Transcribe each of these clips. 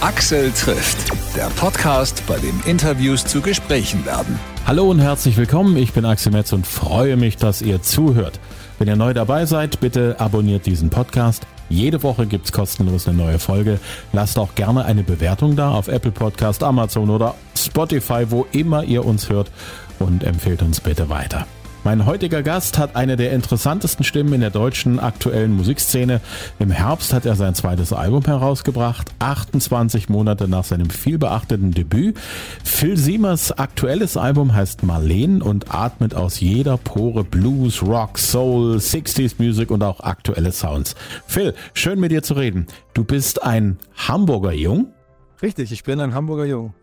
Axel trifft, der Podcast, bei dem Interviews zu Gesprächen werden. Hallo und herzlich willkommen, ich bin Axel Metz und freue mich, dass ihr zuhört. Wenn ihr neu dabei seid, bitte abonniert diesen Podcast. Jede Woche gibt's kostenlos eine neue Folge. Lasst auch gerne eine Bewertung da auf Apple Podcast, Amazon oder Spotify, wo immer ihr uns hört und empfehlt uns bitte weiter. Mein heutiger Gast hat eine der interessantesten Stimmen in der deutschen aktuellen Musikszene. Im Herbst hat er sein zweites Album herausgebracht, 28 Monate nach seinem vielbeachteten Debüt. Phil Siemers aktuelles Album heißt Marleen und atmet aus jeder Pore Blues, Rock, Soul, 60s Music und auch aktuelle Sounds. Phil, schön mit dir zu reden. Du bist ein Hamburger Jung. Richtig, ich bin ein Hamburger Jung.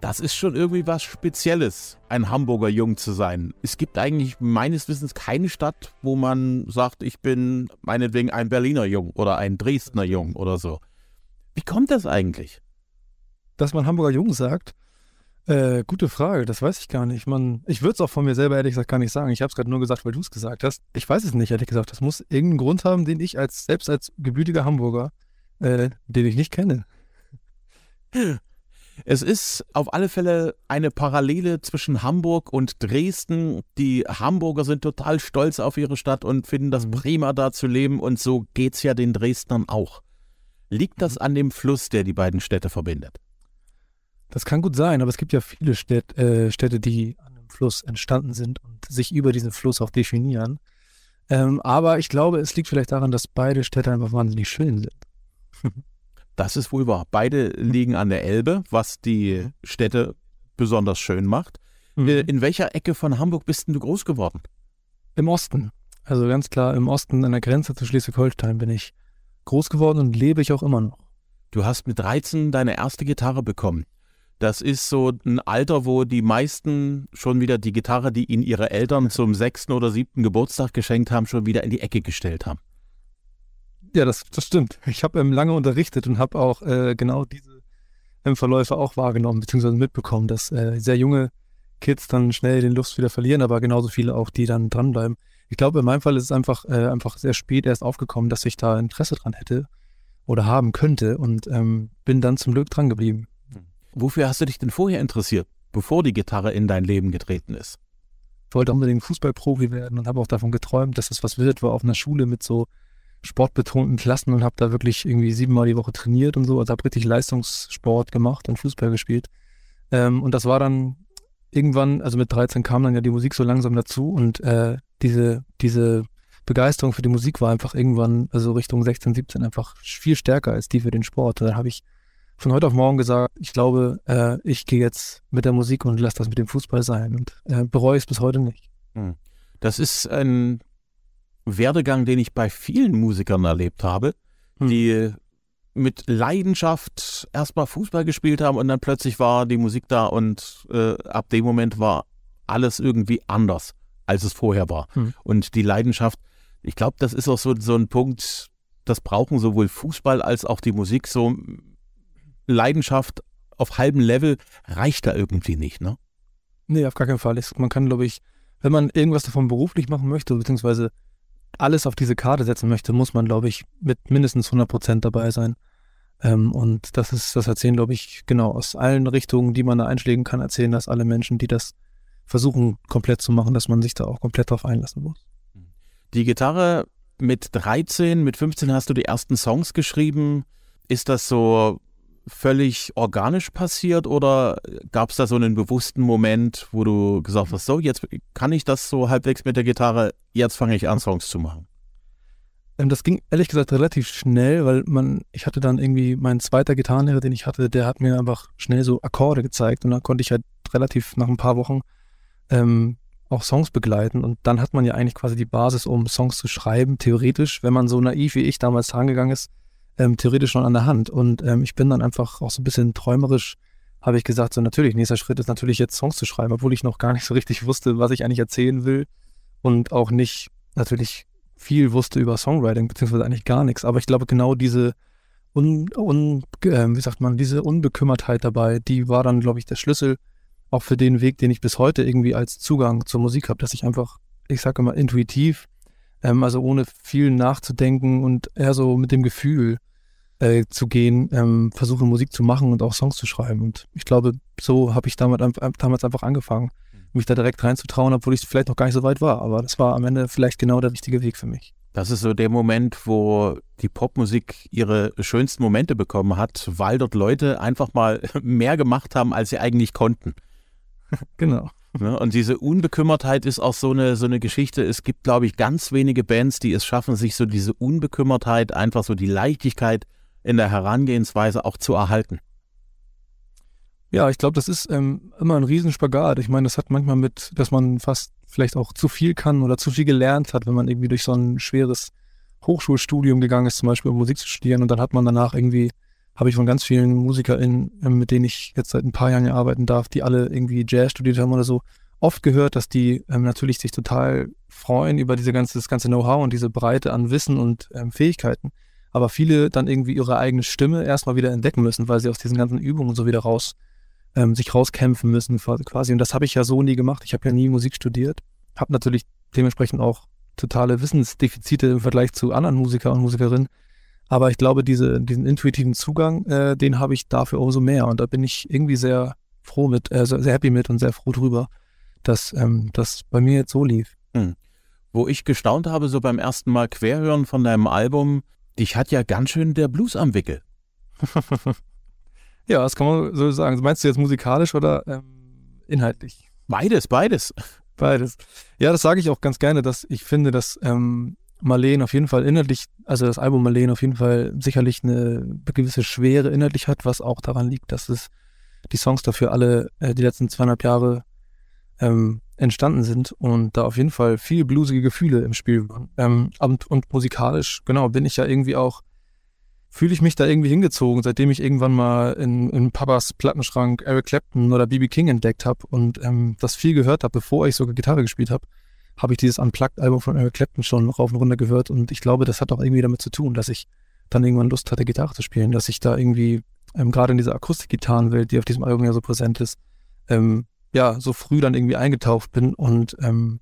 Das ist schon irgendwie was Spezielles, ein Hamburger Jung zu sein. Es gibt eigentlich meines Wissens keine Stadt, wo man sagt, ich bin meinetwegen ein Berliner Jung oder ein Dresdner Jung oder so. Wie kommt das eigentlich? Dass man Hamburger Jung sagt? Äh, gute Frage, das weiß ich gar nicht. Man, ich würde es auch von mir selber ehrlich gesagt gar nicht sagen. Ich habe es gerade nur gesagt, weil du es gesagt hast. Ich weiß es nicht, ehrlich gesagt. Das muss irgendeinen Grund haben, den ich als selbst als gebürtiger Hamburger, äh, den ich nicht kenne. Es ist auf alle Fälle eine Parallele zwischen Hamburg und Dresden. Die Hamburger sind total stolz auf ihre Stadt und finden das mhm. prima, da zu leben. Und so geht es ja den Dresdnern auch. Liegt das mhm. an dem Fluss, der die beiden Städte verbindet? Das kann gut sein, aber es gibt ja viele Städt, äh, Städte, die an einem Fluss entstanden sind und sich über diesen Fluss auch definieren. Ähm, aber ich glaube, es liegt vielleicht daran, dass beide Städte einfach wahnsinnig schön sind. Das ist wohl wahr. Beide liegen an der Elbe, was die Städte besonders schön macht. Mhm. Äh, in welcher Ecke von Hamburg bist denn du groß geworden? Im Osten. Also ganz klar im Osten an der Grenze zu Schleswig-Holstein bin ich groß geworden und lebe ich auch immer noch. Du hast mit 13 deine erste Gitarre bekommen. Das ist so ein Alter, wo die meisten schon wieder die Gitarre, die ihnen ihre Eltern zum sechsten oder siebten Geburtstag geschenkt haben, schon wieder in die Ecke gestellt haben. Ja, das, das stimmt. Ich habe ähm, lange unterrichtet und habe auch äh, genau diese ähm, Verläufe auch wahrgenommen, beziehungsweise mitbekommen, dass äh, sehr junge Kids dann schnell den Lust wieder verlieren, aber genauso viele auch, die dann dranbleiben. Ich glaube, in meinem Fall ist es einfach, äh, einfach sehr spät erst aufgekommen, dass ich da Interesse dran hätte oder haben könnte und ähm, bin dann zum Glück dran geblieben. Wofür hast du dich denn vorher interessiert, bevor die Gitarre in dein Leben getreten ist? Ich wollte unbedingt Fußballprofi werden und habe auch davon geträumt, dass es was wird, war auf einer Schule mit so sportbetonten Klassen und habe da wirklich irgendwie siebenmal die Woche trainiert und so. Also habe richtig Leistungssport gemacht und Fußball gespielt. Ähm, und das war dann irgendwann, also mit 13 kam dann ja die Musik so langsam dazu und äh, diese, diese Begeisterung für die Musik war einfach irgendwann, also Richtung 16, 17 einfach viel stärker als die für den Sport. Und dann habe ich von heute auf morgen gesagt, ich glaube, äh, ich gehe jetzt mit der Musik und lasse das mit dem Fußball sein und äh, bereue es bis heute nicht. Hm. Das ist ein Werdegang, den ich bei vielen Musikern erlebt habe, hm. die mit Leidenschaft erstmal Fußball gespielt haben und dann plötzlich war die Musik da und äh, ab dem Moment war alles irgendwie anders, als es vorher war. Hm. Und die Leidenschaft, ich glaube, das ist auch so, so ein Punkt, das brauchen sowohl Fußball als auch die Musik. So Leidenschaft auf halbem Level reicht da irgendwie nicht, ne? Nee, auf gar keinen Fall. Man kann, glaube ich, wenn man irgendwas davon beruflich machen möchte, beziehungsweise alles auf diese Karte setzen möchte, muss man, glaube ich, mit mindestens 100 Prozent dabei sein. Ähm, und das ist, das erzählen, glaube ich, genau aus allen Richtungen, die man da einschlägen kann, erzählen das alle Menschen, die das versuchen komplett zu machen, dass man sich da auch komplett drauf einlassen muss. Die Gitarre mit 13, mit 15 hast du die ersten Songs geschrieben. Ist das so völlig organisch passiert oder gab es da so einen bewussten Moment, wo du gesagt hast, so, jetzt kann ich das so halbwegs mit der Gitarre, jetzt fange ich an, Songs zu machen? Ähm, das ging ehrlich gesagt relativ schnell, weil man, ich hatte dann irgendwie, mein zweiter Gitarrenlehrer, den ich hatte, der hat mir einfach schnell so Akkorde gezeigt und dann konnte ich halt relativ nach ein paar Wochen ähm, auch Songs begleiten und dann hat man ja eigentlich quasi die Basis, um Songs zu schreiben, theoretisch, wenn man so naiv wie ich damals rangegangen ist, ähm, theoretisch schon an der Hand. Und ähm, ich bin dann einfach auch so ein bisschen träumerisch, habe ich gesagt, so natürlich, nächster Schritt ist natürlich jetzt Songs zu schreiben, obwohl ich noch gar nicht so richtig wusste, was ich eigentlich erzählen will und auch nicht natürlich viel wusste über Songwriting, beziehungsweise eigentlich gar nichts. Aber ich glaube, genau diese un, un, äh, wie sagt man, diese Unbekümmertheit dabei, die war dann, glaube ich, der Schlüssel auch für den Weg, den ich bis heute irgendwie als Zugang zur Musik habe, dass ich einfach, ich sage immer, intuitiv ähm, also ohne viel nachzudenken und eher so mit dem Gefühl äh, zu gehen, ähm, versuche Musik zu machen und auch Songs zu schreiben. Und ich glaube, so habe ich damals, damals einfach angefangen, mhm. mich da direkt reinzutrauen, obwohl ich vielleicht noch gar nicht so weit war. Aber das war am Ende vielleicht genau der richtige Weg für mich. Das ist so der Moment, wo die Popmusik ihre schönsten Momente bekommen hat, weil dort Leute einfach mal mehr gemacht haben, als sie eigentlich konnten. Genau. Ne? Und diese Unbekümmertheit ist auch so eine, so eine Geschichte. Es gibt, glaube ich, ganz wenige Bands, die es schaffen, sich so diese Unbekümmertheit, einfach so die Leichtigkeit in der Herangehensweise auch zu erhalten. Ja, ich glaube, das ist ähm, immer ein Riesenspagat. Ich meine, das hat manchmal mit, dass man fast vielleicht auch zu viel kann oder zu viel gelernt hat, wenn man irgendwie durch so ein schweres Hochschulstudium gegangen ist, zum Beispiel um Musik zu studieren und dann hat man danach irgendwie habe ich von ganz vielen MusikerInnen, ähm, mit denen ich jetzt seit ein paar Jahren arbeiten darf, die alle irgendwie Jazz studiert haben oder so, oft gehört, dass die ähm, natürlich sich total freuen über diese ganze, das ganze Know-how und diese Breite an Wissen und ähm, Fähigkeiten. Aber viele dann irgendwie ihre eigene Stimme erstmal wieder entdecken müssen, weil sie aus diesen ganzen Übungen so wieder raus, ähm, sich rauskämpfen müssen quasi. Und das habe ich ja so nie gemacht. Ich habe ja nie Musik studiert, habe natürlich dementsprechend auch totale Wissensdefizite im Vergleich zu anderen Musiker und Musikerinnen. Aber ich glaube, diese, diesen intuitiven Zugang, äh, den habe ich dafür umso mehr. Und da bin ich irgendwie sehr froh mit, äh, sehr happy mit und sehr froh drüber, dass ähm, das bei mir jetzt so lief. Hm. Wo ich gestaunt habe, so beim ersten Mal Querhören von deinem Album, dich hat ja ganz schön der Blues am Wickel. ja, das kann man so sagen. Meinst du jetzt musikalisch oder ähm, inhaltlich? Beides, beides. Beides. Ja, das sage ich auch ganz gerne, dass ich finde, dass ähm, Marlene auf jeden Fall inhaltlich, also das Album Marlene auf jeden Fall sicherlich eine gewisse Schwere inhaltlich hat, was auch daran liegt, dass es die Songs dafür alle äh, die letzten zweieinhalb Jahre ähm, entstanden sind und da auf jeden Fall viel bluesige Gefühle im Spiel waren. Ähm, und, und musikalisch, genau, bin ich ja irgendwie auch, fühle ich mich da irgendwie hingezogen, seitdem ich irgendwann mal in, in Papas Plattenschrank Eric Clapton oder BB King entdeckt habe und ähm, das viel gehört habe, bevor ich sogar Gitarre gespielt habe habe ich dieses Unplugged-Album von Eric Clapton schon rauf und runter gehört und ich glaube, das hat auch irgendwie damit zu tun, dass ich dann irgendwann Lust hatte, Gitarre zu spielen, dass ich da irgendwie ähm, gerade in dieser Akustikgitarrenwelt, die auf diesem Album ja so präsent ist, ähm, ja, so früh dann irgendwie eingetaucht bin und ähm,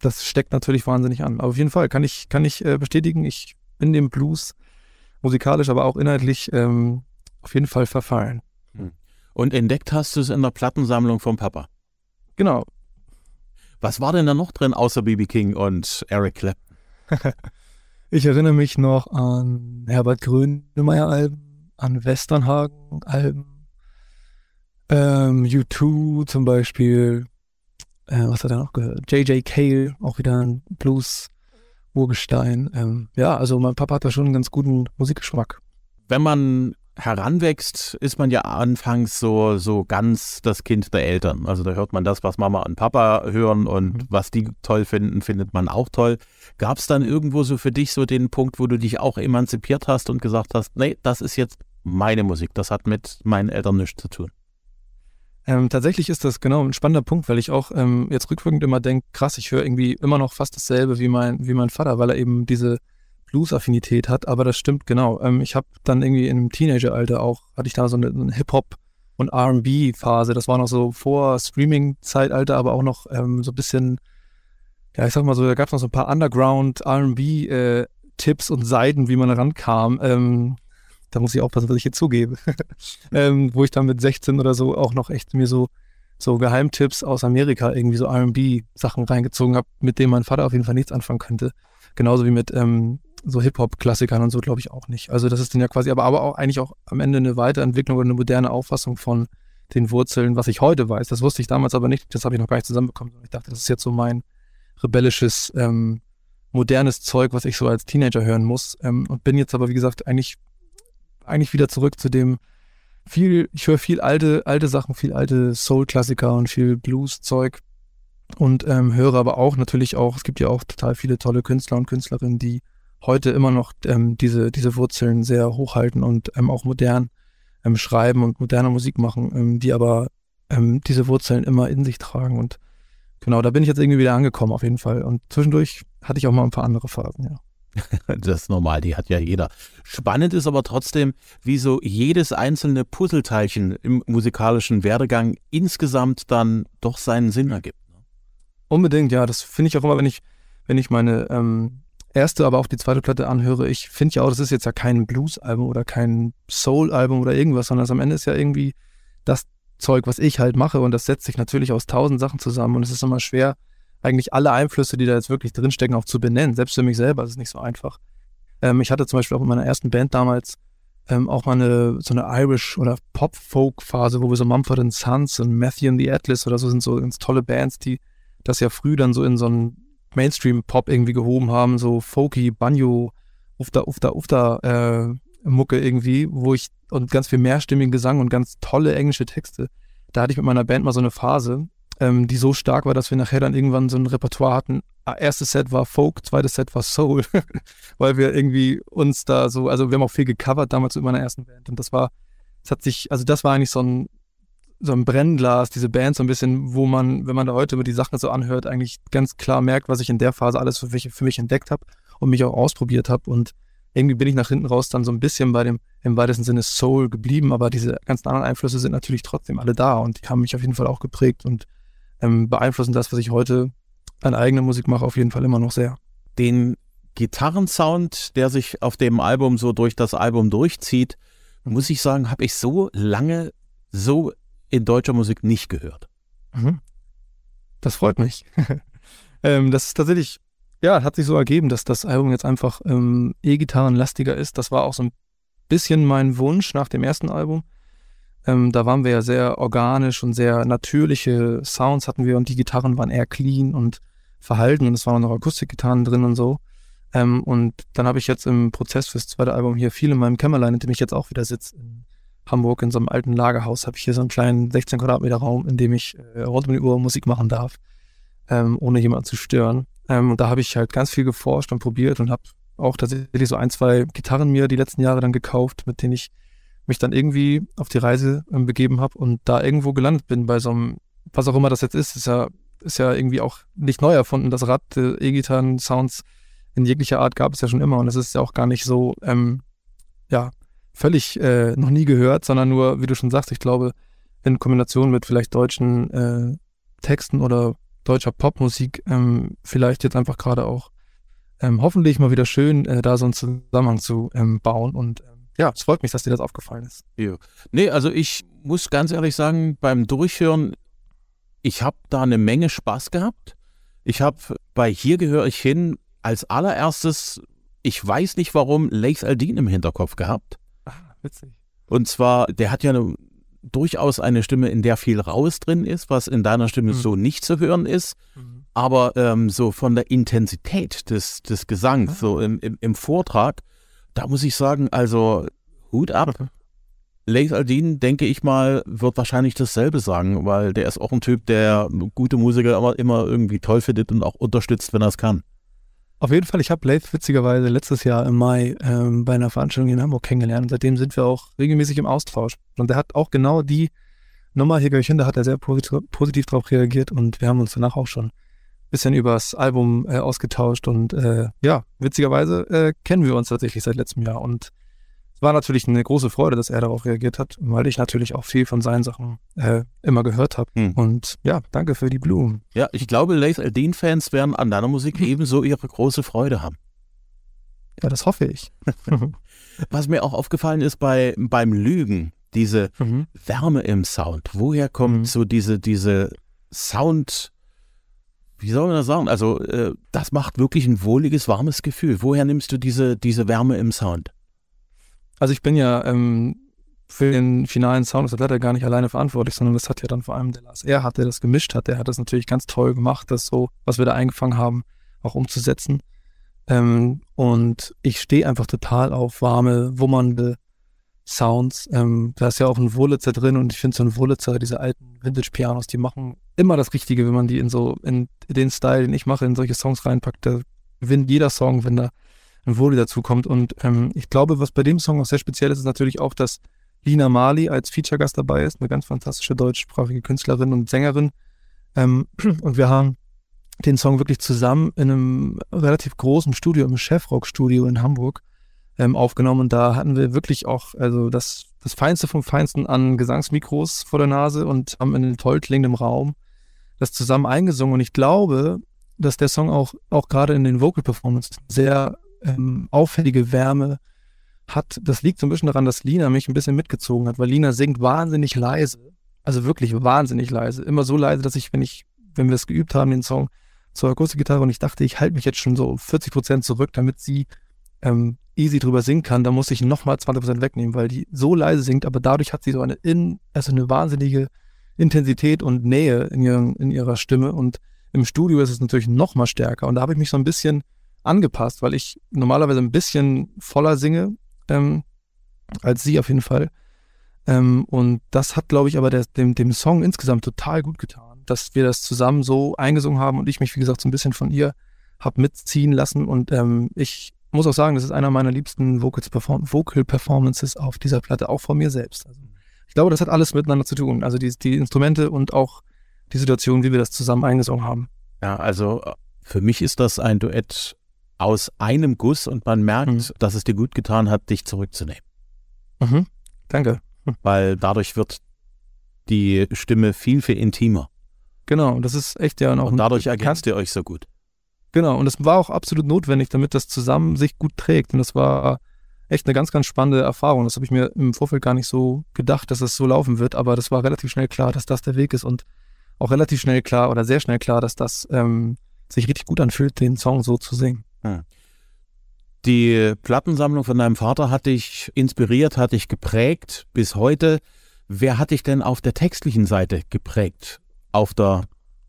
das steckt natürlich wahnsinnig an. Aber auf jeden Fall kann ich, kann ich äh, bestätigen, ich bin dem Blues musikalisch, aber auch inhaltlich ähm, auf jeden Fall verfallen. Hm. Und entdeckt hast du es in der Plattensammlung vom Papa? Genau, was war denn da noch drin außer BB King und Eric Clapton? ich erinnere mich noch an Herbert Grönemeyer-Alben, an Westernhagen-Alben, ähm, U2 zum Beispiel. Äh, was hat er noch gehört? J.J. Cale, auch wieder ein Blues-Urgestein. Ähm, ja, also mein Papa hat da schon einen ganz guten Musikgeschmack. Wenn man heranwächst, ist man ja anfangs so, so ganz das Kind der Eltern. Also da hört man das, was Mama und Papa hören und mhm. was die toll finden, findet man auch toll. Gab es dann irgendwo so für dich so den Punkt, wo du dich auch emanzipiert hast und gesagt hast, nee, das ist jetzt meine Musik, das hat mit meinen Eltern nichts zu tun? Ähm, tatsächlich ist das genau ein spannender Punkt, weil ich auch ähm, jetzt rückwirkend immer denke, krass, ich höre irgendwie immer noch fast dasselbe wie mein, wie mein Vater, weil er eben diese Blues-Affinität hat, aber das stimmt genau. Ähm, ich habe dann irgendwie im Teenageralter auch, hatte ich da so eine, eine Hip-Hop- und RB-Phase. Das war noch so vor Streaming-Zeitalter, aber auch noch ähm, so ein bisschen, ja, ich sag mal so, da gab es noch so ein paar Underground-RB-Tipps äh, und Seiten, wie man rankam. Ähm, da muss ich aufpassen, was ich hier zugebe. ähm, wo ich dann mit 16 oder so auch noch echt mir so so Geheimtipps aus Amerika irgendwie so R&B-Sachen reingezogen habe, mit denen mein Vater auf jeden Fall nichts anfangen könnte. Genauso wie mit ähm, so Hip-Hop-Klassikern und so glaube ich auch nicht. Also das ist dann ja quasi, aber, aber auch eigentlich auch am Ende eine Weiterentwicklung oder eine moderne Auffassung von den Wurzeln, was ich heute weiß. Das wusste ich damals aber nicht, das habe ich noch gar nicht zusammenbekommen. Ich dachte, das ist jetzt so mein rebellisches, ähm, modernes Zeug, was ich so als Teenager hören muss. Ähm, und bin jetzt aber, wie gesagt, eigentlich, eigentlich wieder zurück zu dem viel, ich höre viel alte, alte Sachen, viel alte Soul-Klassiker und viel Blues-Zeug und ähm, höre aber auch natürlich auch, es gibt ja auch total viele tolle Künstler und Künstlerinnen, die heute immer noch ähm, diese, diese Wurzeln sehr hochhalten und ähm, auch modern ähm, schreiben und moderne Musik machen, ähm, die aber ähm, diese Wurzeln immer in sich tragen. Und genau, da bin ich jetzt irgendwie wieder angekommen auf jeden Fall. Und zwischendurch hatte ich auch mal ein paar andere Phasen, ja. Das ist normal, die hat ja jeder. Spannend ist aber trotzdem, wie so jedes einzelne Puzzleteilchen im musikalischen Werdegang insgesamt dann doch seinen Sinn ergibt. Ne? Unbedingt, ja. Das finde ich auch immer, wenn ich, wenn ich meine ähm, erste, aber auch die zweite Platte anhöre, ich finde ja auch, das ist jetzt ja kein Blues-Album oder kein Soul-Album oder irgendwas, sondern am Ende ist ja irgendwie das Zeug, was ich halt mache und das setzt sich natürlich aus tausend Sachen zusammen und es ist immer schwer, eigentlich alle Einflüsse, die da jetzt wirklich drinstecken, auch zu benennen. Selbst für mich selber ist es nicht so einfach. Ähm, ich hatte zum Beispiel auch in meiner ersten Band damals ähm, auch mal eine, so eine Irish- oder Pop-Folk-Phase, wo wir so Mumford Sons und Matthew and the Atlas oder so sind so ganz tolle Bands, die das ja früh dann so in so einen Mainstream-Pop irgendwie gehoben haben, so folky, Banjo, ufta, ufta, ufta äh, Mucke irgendwie, wo ich und ganz viel mehrstimmigen Gesang und ganz tolle englische Texte. Da hatte ich mit meiner Band mal so eine Phase, ähm, die so stark war, dass wir nachher dann irgendwann so ein Repertoire hatten. Ah, erstes Set war Folk, zweites Set war Soul, weil wir irgendwie uns da so, also wir haben auch viel gecovert damals mit meiner ersten Band und das war, es hat sich, also das war eigentlich so ein, so ein Brennglas, diese Band so ein bisschen, wo man, wenn man da heute über die Sachen so anhört, eigentlich ganz klar merkt, was ich in der Phase alles für mich, für mich entdeckt habe und mich auch ausprobiert habe und irgendwie bin ich nach hinten raus dann so ein bisschen bei dem im weitesten Sinne Soul geblieben, aber diese ganzen anderen Einflüsse sind natürlich trotzdem alle da und die haben mich auf jeden Fall auch geprägt und ähm, beeinflussen das, was ich heute an eigener Musik mache, auf jeden Fall immer noch sehr. Den Gitarrensound, der sich auf dem Album so durch das Album durchzieht, muss ich sagen, habe ich so lange so in deutscher Musik nicht gehört. Mhm. Das freut mich. ähm, das ist tatsächlich, ja, hat sich so ergeben, dass das Album jetzt einfach ähm, E-Gitarrenlastiger ist. Das war auch so ein bisschen mein Wunsch nach dem ersten Album. Ähm, da waren wir ja sehr organisch und sehr natürliche Sounds hatten wir und die Gitarren waren eher clean und verhalten und es waren auch noch Akustikgitarren drin und so. Ähm, und dann habe ich jetzt im Prozess fürs zweite Album hier viel in meinem Kämmerlein, in dem ich jetzt auch wieder sitze, in Hamburg in so einem alten Lagerhaus, habe ich hier so einen kleinen 16 Quadratmeter Raum, in dem ich äh, rund um die Uhr Musik machen darf, ähm, ohne jemanden zu stören. Ähm, und da habe ich halt ganz viel geforscht und probiert und habe auch tatsächlich so ein, zwei Gitarren mir die letzten Jahre dann gekauft, mit denen ich mich dann irgendwie auf die Reise ähm, begeben habe und da irgendwo gelandet bin bei so einem, was auch immer das jetzt ist, ist ja, ist ja irgendwie auch nicht neu erfunden. Das Rad der E-Gitarren-Sounds in jeglicher Art gab es ja schon immer und es ist ja auch gar nicht so, ähm, ja, völlig äh, noch nie gehört, sondern nur, wie du schon sagst, ich glaube, in Kombination mit vielleicht deutschen äh, Texten oder deutscher Popmusik ähm, vielleicht jetzt einfach gerade auch ähm, hoffentlich mal wieder schön, äh, da so einen Zusammenhang zu ähm, bauen und ähm, ja, es freut mich, dass dir das aufgefallen ist. Ja. Nee, also ich muss ganz ehrlich sagen, beim Durchhören, ich habe da eine Menge Spaß gehabt. Ich habe bei Hier gehöre ich hin als allererstes, ich weiß nicht warum, Lace Aldin im Hinterkopf gehabt. Witzig. Und zwar, der hat ja eine, durchaus eine Stimme, in der viel raus drin ist, was in deiner Stimme mhm. so nicht zu hören ist. Mhm. Aber ähm, so von der Intensität des, des Gesangs, ah. so im, im, im Vortrag, da muss ich sagen, also Hut ab. Lace Aldin, denke ich mal, wird wahrscheinlich dasselbe sagen, weil der ist auch ein Typ, der gute Musiker immer, immer irgendwie toll findet und auch unterstützt, wenn er es kann. Auf jeden Fall, ich habe Lace witzigerweise letztes Jahr im Mai ähm, bei einer Veranstaltung in Hamburg kennengelernt und seitdem sind wir auch regelmäßig im Austausch. Und der hat auch genau die Nummer hier gleich hin, da hat er sehr positiv, positiv darauf reagiert und wir haben uns danach auch schon bisschen übers Album äh, ausgetauscht und äh, ja, witzigerweise äh, kennen wir uns tatsächlich seit letztem Jahr und war natürlich eine große Freude, dass er darauf reagiert hat, weil ich natürlich auch viel von seinen Sachen äh, immer gehört habe. Hm. Und ja, danke für die Blumen. Ja, ich glaube, Lace Aldin-Fans werden an deiner Musik ebenso ihre große Freude haben. Ja, das hoffe ich. Was mir auch aufgefallen ist bei, beim Lügen, diese mhm. Wärme im Sound. Woher kommt mhm. so diese, diese Sound- wie soll man das sagen? Also, äh, das macht wirklich ein wohliges, warmes Gefühl. Woher nimmst du diese, diese Wärme im Sound? Also, ich bin ja ähm, für den finalen Sound das leider gar nicht alleine verantwortlich, sondern das hat ja dann vor allem der Lars Er hat, der das gemischt hat. Der hat das natürlich ganz toll gemacht, das so, was wir da eingefangen haben, auch umzusetzen. Ähm, und ich stehe einfach total auf warme, wummernde Sounds. Ähm, da ist ja auch ein Wurlitzer drin und ich finde so ein Wurlitzer, diese alten Vintage-Pianos, die machen immer das Richtige, wenn man die in so, in den Style, den ich mache, in solche Songs reinpackt. Da gewinnt jeder Song, wenn da Wurli dazu kommt. Und ähm, ich glaube, was bei dem Song auch sehr speziell ist, ist natürlich auch, dass Lina Marley als Feature-Gast dabei ist, eine ganz fantastische deutschsprachige Künstlerin und Sängerin. Ähm, und wir haben den Song wirklich zusammen in einem relativ großen Studio, im Chefrock-Studio in Hamburg, ähm, aufgenommen. Und da hatten wir wirklich auch, also das, das Feinste vom Feinsten an Gesangsmikros vor der Nase und haben in einem toll klingenden Raum das zusammen eingesungen. Und ich glaube, dass der Song auch, auch gerade in den Vocal Performances sehr ähm, auffällige Wärme hat. Das liegt so ein bisschen daran, dass Lina mich ein bisschen mitgezogen hat, weil Lina singt wahnsinnig leise. Also wirklich wahnsinnig leise. Immer so leise, dass ich, wenn ich, wenn wir es geübt haben, den Song zur Akustikgitarre und ich dachte, ich halte mich jetzt schon so 40 Prozent zurück, damit sie ähm, easy drüber singen kann, da muss ich nochmal 20 Prozent wegnehmen, weil die so leise singt, aber dadurch hat sie so eine in, also eine wahnsinnige Intensität und Nähe in, ihren, in ihrer Stimme und im Studio ist es natürlich noch mal stärker und da habe ich mich so ein bisschen angepasst, weil ich normalerweise ein bisschen voller singe ähm, als sie auf jeden Fall. Ähm, und das hat, glaube ich, aber der, dem, dem Song insgesamt total gut getan, dass wir das zusammen so eingesungen haben und ich mich, wie gesagt, so ein bisschen von ihr habe mitziehen lassen. Und ähm, ich muss auch sagen, das ist einer meiner liebsten Vocals Perform Vocal Performances auf dieser Platte, auch von mir selbst. Also ich glaube, das hat alles miteinander zu tun. Also die, die Instrumente und auch die Situation, wie wir das zusammen eingesungen haben. Ja, also äh, für mich ist das ein Duett aus einem Guss und man merkt, mhm. dass es dir gut getan hat, dich zurückzunehmen. Mhm. Danke. Weil dadurch wird die Stimme viel, viel intimer. Genau, und das ist echt ja auch. Und dadurch ergänzt ihr euch so gut. Genau, und das war auch absolut notwendig, damit das zusammen sich gut trägt. Und das war echt eine ganz, ganz spannende Erfahrung. Das habe ich mir im Vorfeld gar nicht so gedacht, dass es so laufen wird, aber das war relativ schnell klar, dass das der Weg ist und auch relativ schnell klar oder sehr schnell klar, dass das ähm, sich richtig gut anfühlt, den Song so zu singen. Die Plattensammlung von deinem Vater hat dich inspiriert, hat dich geprägt bis heute. Wer hat dich denn auf der textlichen Seite geprägt, auf der,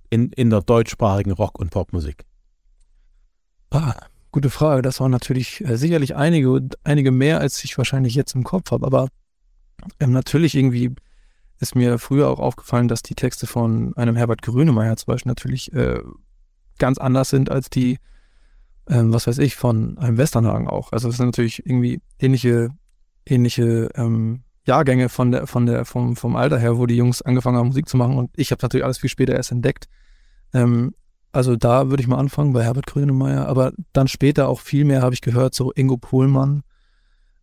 in, in der deutschsprachigen Rock- und Popmusik? Ah, gute Frage. Das waren natürlich äh, sicherlich einige, einige mehr, als ich wahrscheinlich jetzt im Kopf habe. Aber ähm, natürlich irgendwie ist mir früher auch aufgefallen, dass die Texte von einem Herbert Grönemeyer zum Beispiel natürlich äh, ganz anders sind als die ähm, was weiß ich, von einem Westernhagen auch. Also es sind natürlich irgendwie ähnliche, ähnliche ähm, Jahrgänge von der, von der, vom, vom Alter her, wo die Jungs angefangen haben, Musik zu machen. Und ich habe natürlich alles viel später erst entdeckt. Ähm, also da würde ich mal anfangen bei Herbert Grönemeyer, aber dann später auch viel mehr habe ich gehört, so Ingo Pohlmann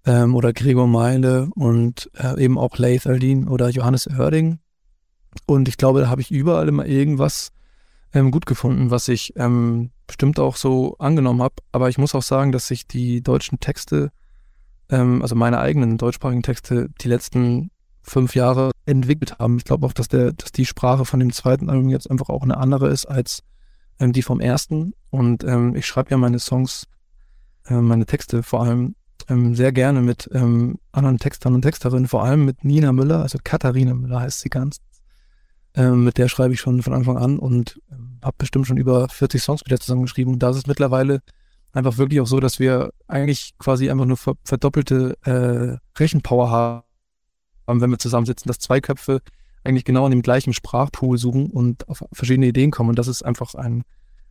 ähm, oder Gregor Meile und äh, eben auch Leith Aldin oder Johannes Oerding. Und ich glaube, da habe ich überall immer irgendwas ähm, gut gefunden, was ich ähm, bestimmt auch so angenommen habe. Aber ich muss auch sagen, dass sich die deutschen Texte, ähm, also meine eigenen deutschsprachigen Texte, die letzten fünf Jahre entwickelt haben. Ich glaube auch, dass der, dass die Sprache von dem zweiten Album jetzt einfach auch eine andere ist als ähm, die vom ersten. Und ähm, ich schreibe ja meine Songs, äh, meine Texte vor allem ähm, sehr gerne mit anderen Textern und Texterinnen, vor allem mit Nina Müller, also Katharina Müller heißt sie ganz. Ähm, mit der schreibe ich schon von Anfang an und ähm, habe bestimmt schon über 40 Songs mit der zusammengeschrieben. Und da ist es mittlerweile einfach wirklich auch so, dass wir eigentlich quasi einfach nur verdoppelte äh, Rechenpower haben, wenn wir zusammensitzen, dass zwei Köpfe eigentlich genau an dem gleichen Sprachpool suchen und auf verschiedene Ideen kommen. Und das ist einfach ein,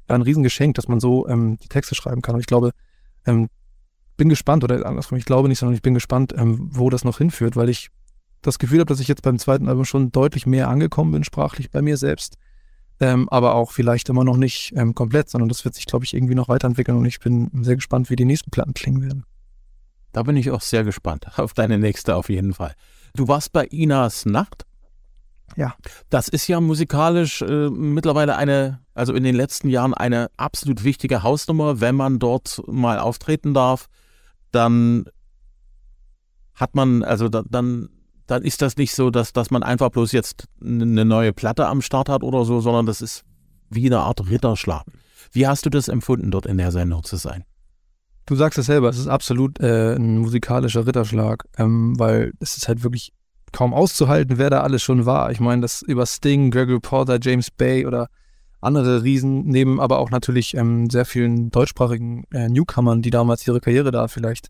ein Riesengeschenk, dass man so ähm, die Texte schreiben kann. Und ich glaube, ähm, bin gespannt, oder andersrum, ich glaube nicht, sondern ich bin gespannt, ähm, wo das noch hinführt, weil ich das Gefühl habe, dass ich jetzt beim zweiten Album schon deutlich mehr angekommen bin, sprachlich bei mir selbst. Ähm, aber auch vielleicht immer noch nicht ähm, komplett, sondern das wird sich, glaube ich, irgendwie noch weiterentwickeln und ich bin sehr gespannt, wie die nächsten Platten klingen werden. Da bin ich auch sehr gespannt auf deine nächste auf jeden Fall. Du warst bei Inas Nacht. Ja. Das ist ja musikalisch äh, mittlerweile eine, also in den letzten Jahren eine absolut wichtige Hausnummer. Wenn man dort mal auftreten darf, dann hat man, also da, dann dann ist das nicht so, dass, dass man einfach bloß jetzt eine neue Platte am Start hat oder so, sondern das ist wie eine Art Ritterschlag. Wie hast du das empfunden, dort in der Sendung zu sein? Du sagst es selber, es ist absolut äh, ein musikalischer Ritterschlag, ähm, weil es ist halt wirklich kaum auszuhalten, wer da alles schon war. Ich meine, das über Sting, Gregory Porter, James Bay oder andere Riesen, neben aber auch natürlich ähm, sehr vielen deutschsprachigen äh, Newcomern, die damals ihre Karriere da vielleicht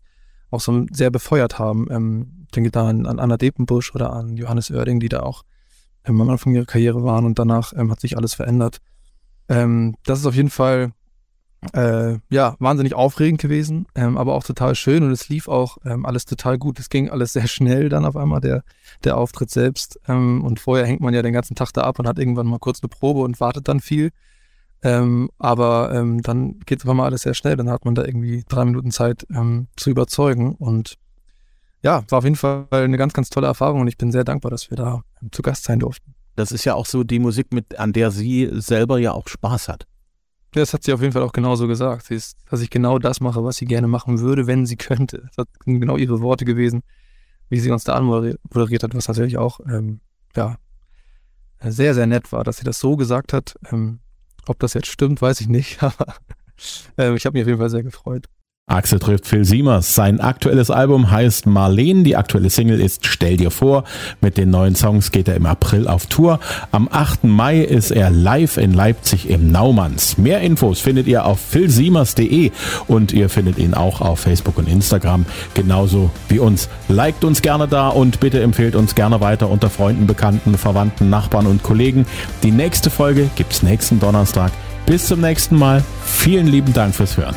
auch so sehr befeuert haben. Ähm, denke da an, an Anna Depenbusch oder an Johannes Oerding, die da auch ähm, am Anfang ihrer Karriere waren und danach ähm, hat sich alles verändert. Ähm, das ist auf jeden Fall äh, ja wahnsinnig aufregend gewesen, ähm, aber auch total schön und es lief auch ähm, alles total gut. Es ging alles sehr schnell dann auf einmal der der Auftritt selbst ähm, und vorher hängt man ja den ganzen Tag da ab und hat irgendwann mal kurz eine Probe und wartet dann viel. Ähm, aber ähm, dann geht es mal alles sehr schnell. Dann hat man da irgendwie drei Minuten Zeit ähm, zu überzeugen. Und ja, war auf jeden Fall eine ganz, ganz tolle Erfahrung und ich bin sehr dankbar, dass wir da ähm, zu Gast sein durften. Das ist ja auch so die Musik, mit, an der sie selber ja auch Spaß hat. Das hat sie auf jeden Fall auch genauso gesagt. Sie ist, dass ich genau das mache, was sie gerne machen würde, wenn sie könnte. Das sind genau ihre Worte gewesen, wie sie uns da anmoderiert hat, was natürlich auch ähm, ja, sehr, sehr nett war, dass sie das so gesagt hat. Ob das jetzt stimmt, weiß ich nicht, aber äh, ich habe mich auf jeden Fall sehr gefreut. Axel trifft Phil Siemers. Sein aktuelles Album heißt Marleen. Die aktuelle Single ist Stell dir vor. Mit den neuen Songs geht er im April auf Tour. Am 8. Mai ist er live in Leipzig im Naumanns. Mehr Infos findet ihr auf philsiemers.de und ihr findet ihn auch auf Facebook und Instagram. Genauso wie uns. Liked uns gerne da und bitte empfehlt uns gerne weiter unter Freunden, Bekannten, Verwandten, Nachbarn und Kollegen. Die nächste Folge gibt's nächsten Donnerstag. Bis zum nächsten Mal. Vielen lieben Dank fürs Hören.